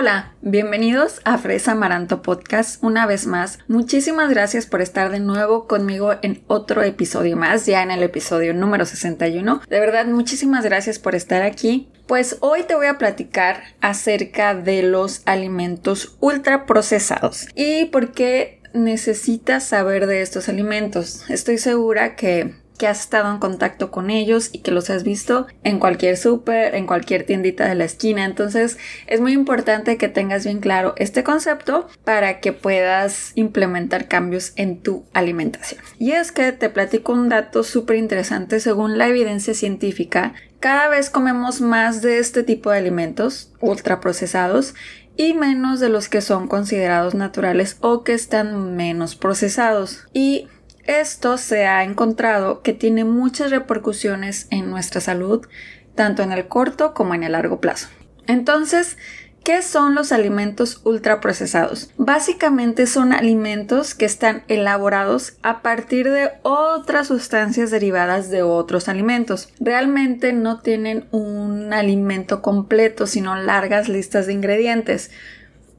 Hola, bienvenidos a Fresa Amaranto Podcast una vez más. Muchísimas gracias por estar de nuevo conmigo en otro episodio más, ya en el episodio número 61. De verdad, muchísimas gracias por estar aquí. Pues hoy te voy a platicar acerca de los alimentos ultraprocesados y por qué necesitas saber de estos alimentos. Estoy segura que que has estado en contacto con ellos y que los has visto en cualquier súper, en cualquier tiendita de la esquina. Entonces es muy importante que tengas bien claro este concepto para que puedas implementar cambios en tu alimentación. Y es que te platico un dato súper interesante según la evidencia científica. Cada vez comemos más de este tipo de alimentos ultraprocesados y menos de los que son considerados naturales o que están menos procesados. Y esto se ha encontrado que tiene muchas repercusiones en nuestra salud, tanto en el corto como en el largo plazo. Entonces, ¿Qué son los alimentos ultraprocesados? Básicamente son alimentos que están elaborados a partir de otras sustancias derivadas de otros alimentos. Realmente no tienen un alimento completo, sino largas listas de ingredientes.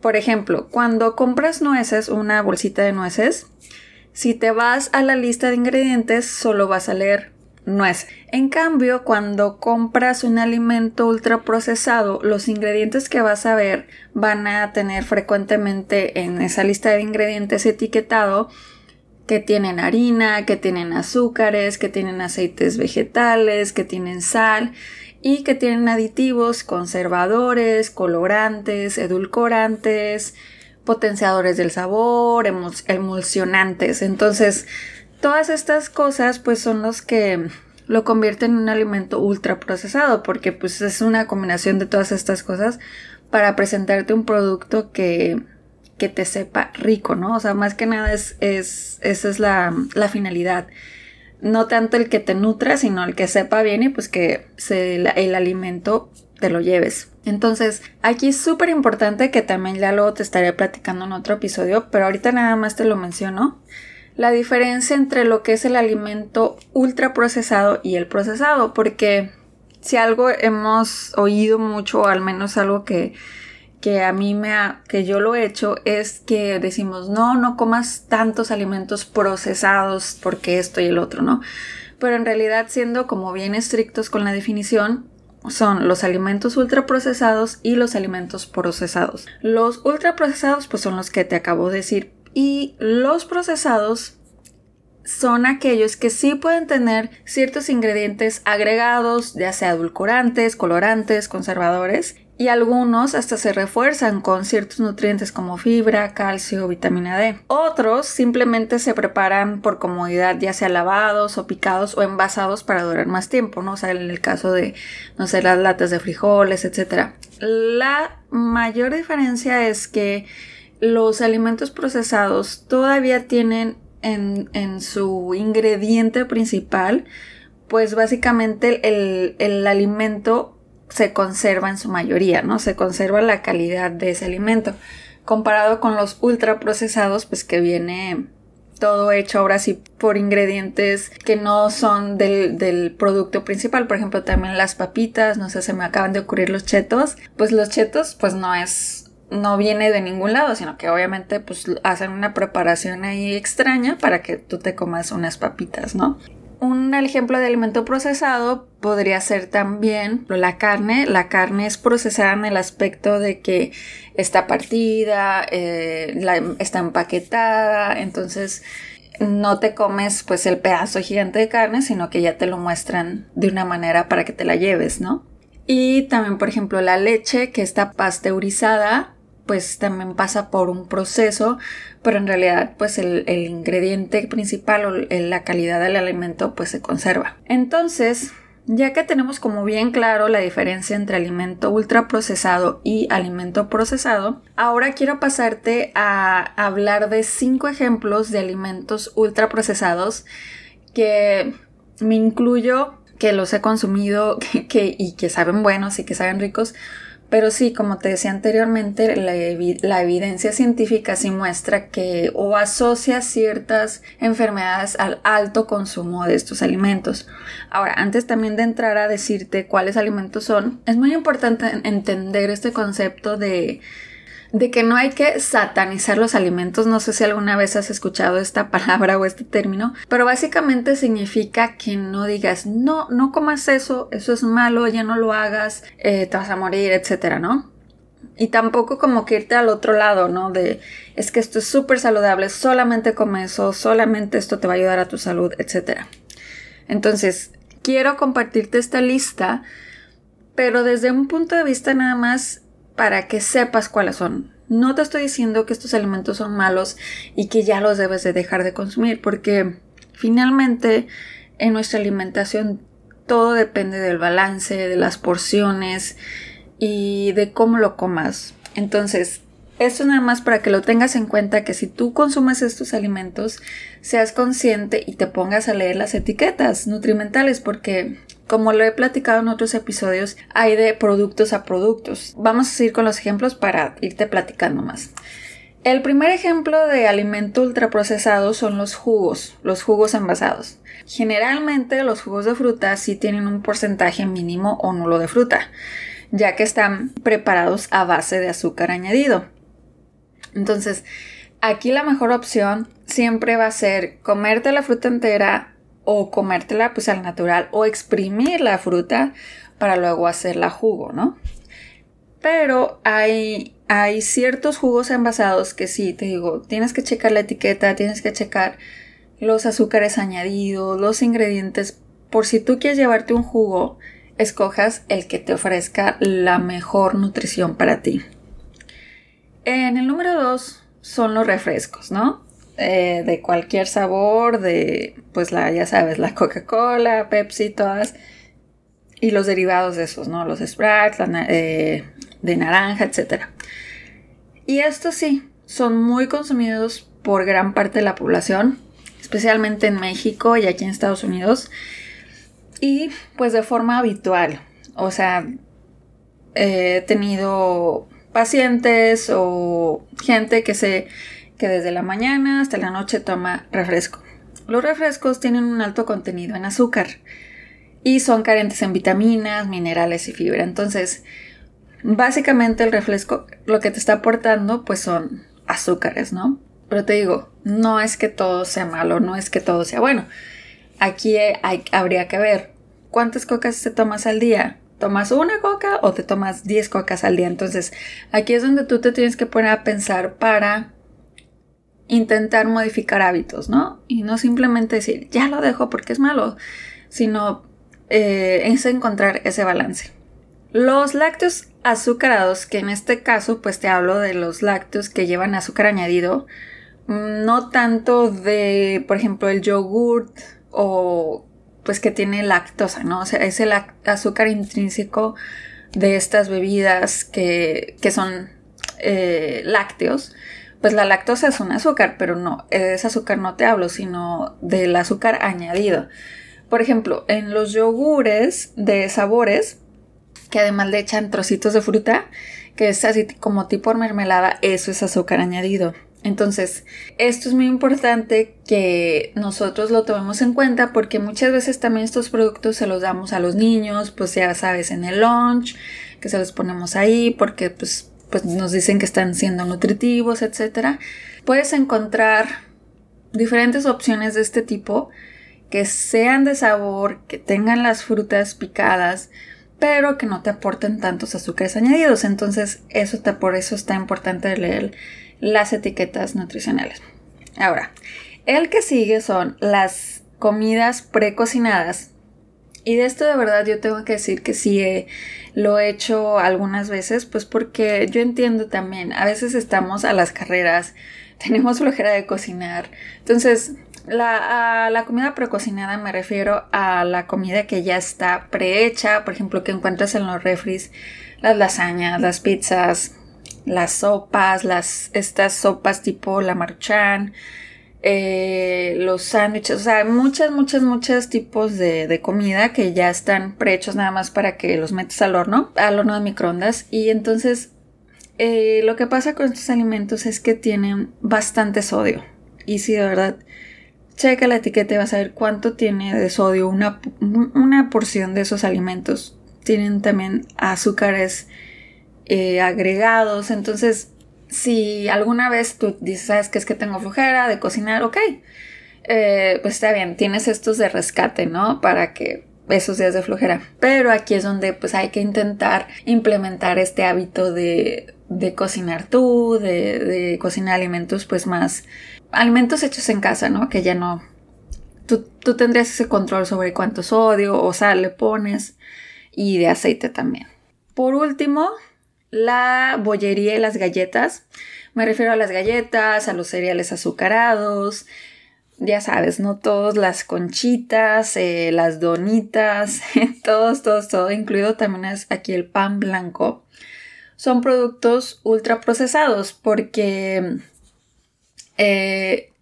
Por ejemplo, cuando compras nueces, una bolsita de nueces, si te vas a la lista de ingredientes, solo vas a leer nuez. En cambio, cuando compras un alimento ultraprocesado, los ingredientes que vas a ver van a tener frecuentemente en esa lista de ingredientes etiquetado que tienen harina, que tienen azúcares, que tienen aceites vegetales, que tienen sal y que tienen aditivos, conservadores, colorantes, edulcorantes, potenciadores del sabor, emulsionantes. Entonces, todas estas cosas pues son los que lo convierten en un alimento ultra procesado porque pues es una combinación de todas estas cosas para presentarte un producto que, que te sepa rico, ¿no? O sea, más que nada es, es esa es la, la finalidad no tanto el que te nutra, sino el que sepa bien y pues que se, el alimento te lo lleves. Entonces, aquí es súper importante que también ya luego te estaré platicando en otro episodio, pero ahorita nada más te lo menciono. La diferencia entre lo que es el alimento ultra procesado y el procesado, porque si algo hemos oído mucho, o al menos algo que, que a mí me ha, que yo lo he hecho, es que decimos, no, no comas tantos alimentos procesados porque esto y el otro, ¿no? Pero en realidad, siendo como bien estrictos con la definición, son los alimentos ultraprocesados y los alimentos procesados. Los ultraprocesados pues son los que te acabo de decir y los procesados son aquellos que sí pueden tener ciertos ingredientes agregados, ya sea edulcorantes, colorantes, conservadores, y algunos hasta se refuerzan con ciertos nutrientes como fibra, calcio, vitamina D. Otros simplemente se preparan por comodidad, ya sea lavados o picados o envasados para durar más tiempo, ¿no? O sea, en el caso de, no sé, las latas de frijoles, etc. La mayor diferencia es que los alimentos procesados todavía tienen en, en su ingrediente principal, pues básicamente el, el alimento se conserva en su mayoría, ¿no? Se conserva la calidad de ese alimento. Comparado con los ultraprocesados, pues que viene todo hecho ahora sí por ingredientes que no son del, del, producto principal. Por ejemplo, también las papitas, no sé, se me acaban de ocurrir los chetos. Pues los chetos, pues no es, no viene de ningún lado, sino que obviamente pues hacen una preparación ahí extraña para que tú te comas unas papitas, ¿no? Un ejemplo de alimento procesado podría ser también la carne. La carne es procesada en el aspecto de que está partida, eh, está empaquetada, entonces no te comes pues el pedazo gigante de carne, sino que ya te lo muestran de una manera para que te la lleves, ¿no? Y también, por ejemplo, la leche que está pasteurizada pues también pasa por un proceso, pero en realidad pues el, ingrediente principal o la calidad del alimento pues se conserva. Entonces, ya que tenemos como bien claro la diferencia entre alimento ultraprocesado y alimento procesado, ahora quiero pasarte a hablar de cinco ejemplos de alimentos ultraprocesados que me incluyo que los he consumido que, y que saben buenos y que saben ricos, pero sí, como te decía anteriormente, la, evidencia científica sí muestra que o asocia ciertas enfermedades al alto consumo de estos alimentos. Ahora, antes también de entrar a decirte cuáles alimentos son, es muy importante entender este concepto de de que no hay que satanizar los alimentos. No sé si alguna vez has escuchado esta palabra o este término, pero básicamente significa que no digas, no, no comas eso, eso es malo, ya no lo hagas, eh, te vas a morir, etcétera, ¿no? Y tampoco como que irte al otro lado, ¿no? De es que esto es súper saludable, solamente come eso, solamente esto te va a ayudar a tu salud, etcétera. Entonces, quiero compartirte esta lista, pero desde un punto de vista nada más para que sepas cuáles son. No te estoy diciendo que estos alimentos son malos y que ya los debes de dejar de consumir, porque finalmente en nuestra alimentación todo depende del balance, de las porciones y de cómo lo comas. Entonces, esto nada más para que lo tengas en cuenta que si tú consumes estos alimentos, seas consciente y te pongas a leer las etiquetas nutrimentales, porque como lo he platicado en otros episodios, hay de productos a productos. Vamos a seguir con los ejemplos para irte platicando más. El primer ejemplo de alimento ultraprocesado son los jugos, los jugos envasados. Generalmente los jugos de fruta sí tienen un porcentaje mínimo o nulo de fruta, ya que están preparados a base de azúcar añadido. Entonces, aquí la mejor opción siempre va a ser comerte la fruta entera o comértela pues al natural o exprimir la fruta para luego hacerla jugo, ¿no? Pero hay, hay ciertos jugos envasados que sí, te digo, tienes que checar la etiqueta, tienes que checar los azúcares añadidos, los ingredientes, por si tú quieres llevarte un jugo, escojas el que te ofrezca la mejor nutrición para ti. En el número 2 son los refrescos, ¿no? Eh, de cualquier sabor, de, pues la, ya sabes, la Coca-Cola, Pepsi, todas, y los derivados de esos, ¿no? Los Sprite, eh, de naranja, etc. Y estos sí, son muy consumidos por gran parte de la población, especialmente en México y aquí en Estados Unidos, y pues de forma habitual. O sea, he tenido pacientes o gente que se que desde la mañana hasta la noche toma refresco. Los refrescos tienen un alto contenido en azúcar y son carentes en vitaminas, minerales y fibra. Entonces, básicamente el refresco lo que te está aportando pues son azúcares, ¿no? Pero te digo, no es que todo sea malo, no es que todo sea bueno. Aquí hay, habría que ver cuántas cocas te tomas al día. ¿Tomas una coca o te tomas 10 cocas al día? Entonces, aquí es donde tú te tienes que poner a pensar para intentar modificar hábitos, ¿no? Y no simplemente decir, ya lo dejo porque es malo, sino eh, es encontrar ese balance. Los lácteos azucarados, que en este caso pues te hablo de los lácteos que llevan azúcar añadido, mm, no tanto de, por ejemplo, el yogurt o pues que tiene lactosa, ¿no? O sea, es el azúcar intrínseco de estas bebidas que, que son eh, lácteos pues la lactosa es un azúcar, pero no, ese azúcar no te hablo, sino del azúcar añadido. Por ejemplo, en los yogures de sabores, que además le echan trocitos de fruta, que es así como tipo mermelada, eso es azúcar añadido. Entonces, esto es muy importante que nosotros lo tomemos en cuenta porque muchas veces también estos productos se los damos a los niños, pues ya sabes, en el lunch, que se los ponemos ahí porque pues pues nos dicen que están siendo nutritivos, etc. Puedes encontrar diferentes opciones de este tipo que sean de sabor, que tengan las frutas picadas, pero que no te aporten tantos azúcares añadidos. Entonces, eso te, por eso está importante leer las etiquetas nutricionales. Ahora, el que sigue son las comidas precocinadas y de esto de verdad yo tengo que decir que sí lo he hecho algunas veces, pues porque yo entiendo también, a veces estamos a las carreras, tenemos flojera de cocinar. Entonces, la, a la comida precocinada me refiero a la comida que ya está prehecha, por ejemplo, que encuentras en los refris, las lasañas, las pizzas, las sopas, las, estas sopas tipo la marchán, eh, los sándwiches, o sea, muchas, muchas, muchos tipos de, comida que ya están prehechos nada más para que los metes al horno, al horno de microondas. Y entonces eh, lo que pasa con estos alimentos es que tienen bastante sodio. Y si de verdad checa la etiqueta y vas a ver cuánto tiene de sodio una, una porción de esos alimentos. Tienen también azúcares eh, agregados. Entonces si alguna vez tú dices, sabes que es que tengo flujera de cocinar, ok, eh, pues está bien, tienes estos de rescate, ¿no? Para que esos días de flojera. Pero aquí es donde pues hay que intentar implementar este hábito de, de cocinar tú, de, de, cocinar alimentos pues más, alimentos hechos en casa, ¿no? Que ya no, tú, tú tendrías ese control sobre cuánto sodio o sal le pones y de aceite también. Por último, la bollería y las galletas. Me refiero a las galletas, a los cereales azucarados, ya sabes, no todos, las conchitas, eh, las donitas, todos, todos, todo, incluido también es aquí el pan blanco. Son productos ultraprocesados porque eh,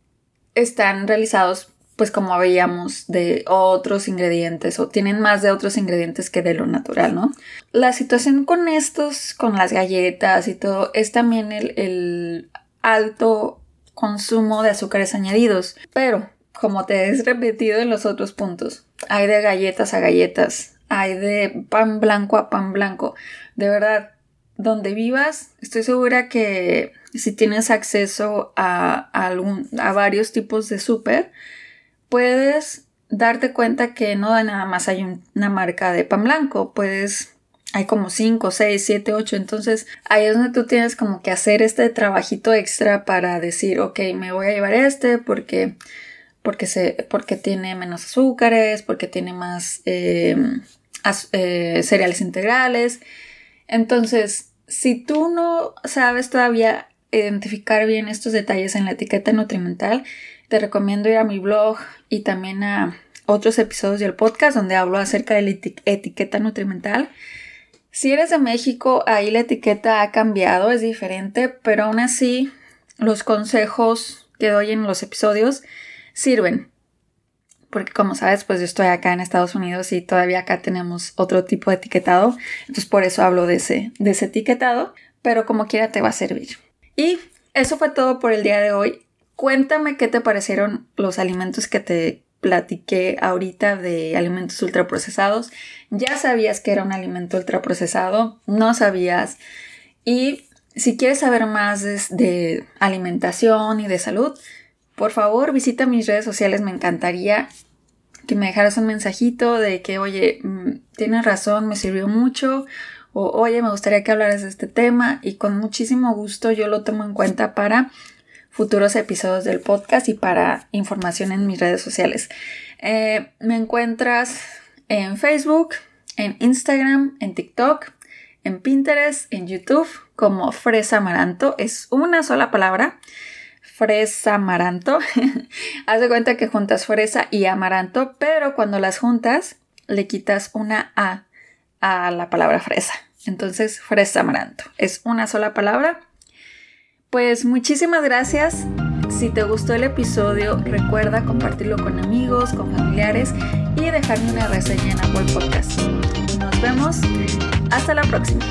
están realizados pues como veíamos, de otros ingredientes o tienen más de otros ingredientes que de lo natural, ¿no? La situación con estos, con las galletas y todo, es también el, alto consumo de azúcares añadidos, pero como te he repetido en los otros puntos, hay de galletas a galletas, hay de pan blanco a pan blanco, de verdad, donde vivas, estoy segura que si tienes acceso a, algún, a varios tipos de súper, puedes darte cuenta que no nada más hay una marca de pan blanco, puedes hay como 5, 6, 7, 8, entonces ahí es donde tú tienes como que hacer este trabajito extra para decir, ok, me voy a llevar este porque porque, se, porque tiene menos azúcares, porque tiene más em, eh, cereales integrales. Entonces, si tú no sabes todavía identificar bien estos detalles en la etiqueta nutrimental, te recomiendo ir a mi blog y también a otros episodios del podcast donde hablo acerca de la etiqueta nutrimental. Si eres de México, ahí la etiqueta ha cambiado, es diferente, pero aún así los consejos que doy en los episodios sirven. Porque como sabes, pues yo estoy acá en Estados Unidos y todavía acá tenemos otro tipo de etiquetado. Entonces por eso hablo de ese, de ese etiquetado. Pero como quiera te va a servir. Y eso fue todo por el día de hoy. Cuéntame qué te parecieron los alimentos que te platiqué ahorita de alimentos ultraprocesados. ¿Ya sabías que era un alimento ultraprocesado? ¿No sabías? Y si quieres saber más de, alimentación y de salud, por favor visita mis redes sociales. Me encantaría que me dejaras un mensajito de que, oye, mm, tienes razón, me sirvió mucho. O, oye, me gustaría que hablaras de este tema. Y con muchísimo gusto yo lo tomo en cuenta para futuros episodios del podcast y para información en mis redes sociales. Eh, me encuentras en Facebook, en Instagram, en TikTok, en Pinterest, en YouTube como Fresa Amaranto. Es una sola palabra. Fresa Amaranto. Haz de cuenta que juntas fresa y amaranto, pero cuando las juntas le quitas una A a la palabra fresa. Entonces, fresa amaranto. Es una sola palabra pues muchísimas gracias. Si te gustó el episodio, recuerda compartirlo con amigos, con familiares y dejarme una reseña en Apple Podcast. Nos vemos. Hasta la próxima.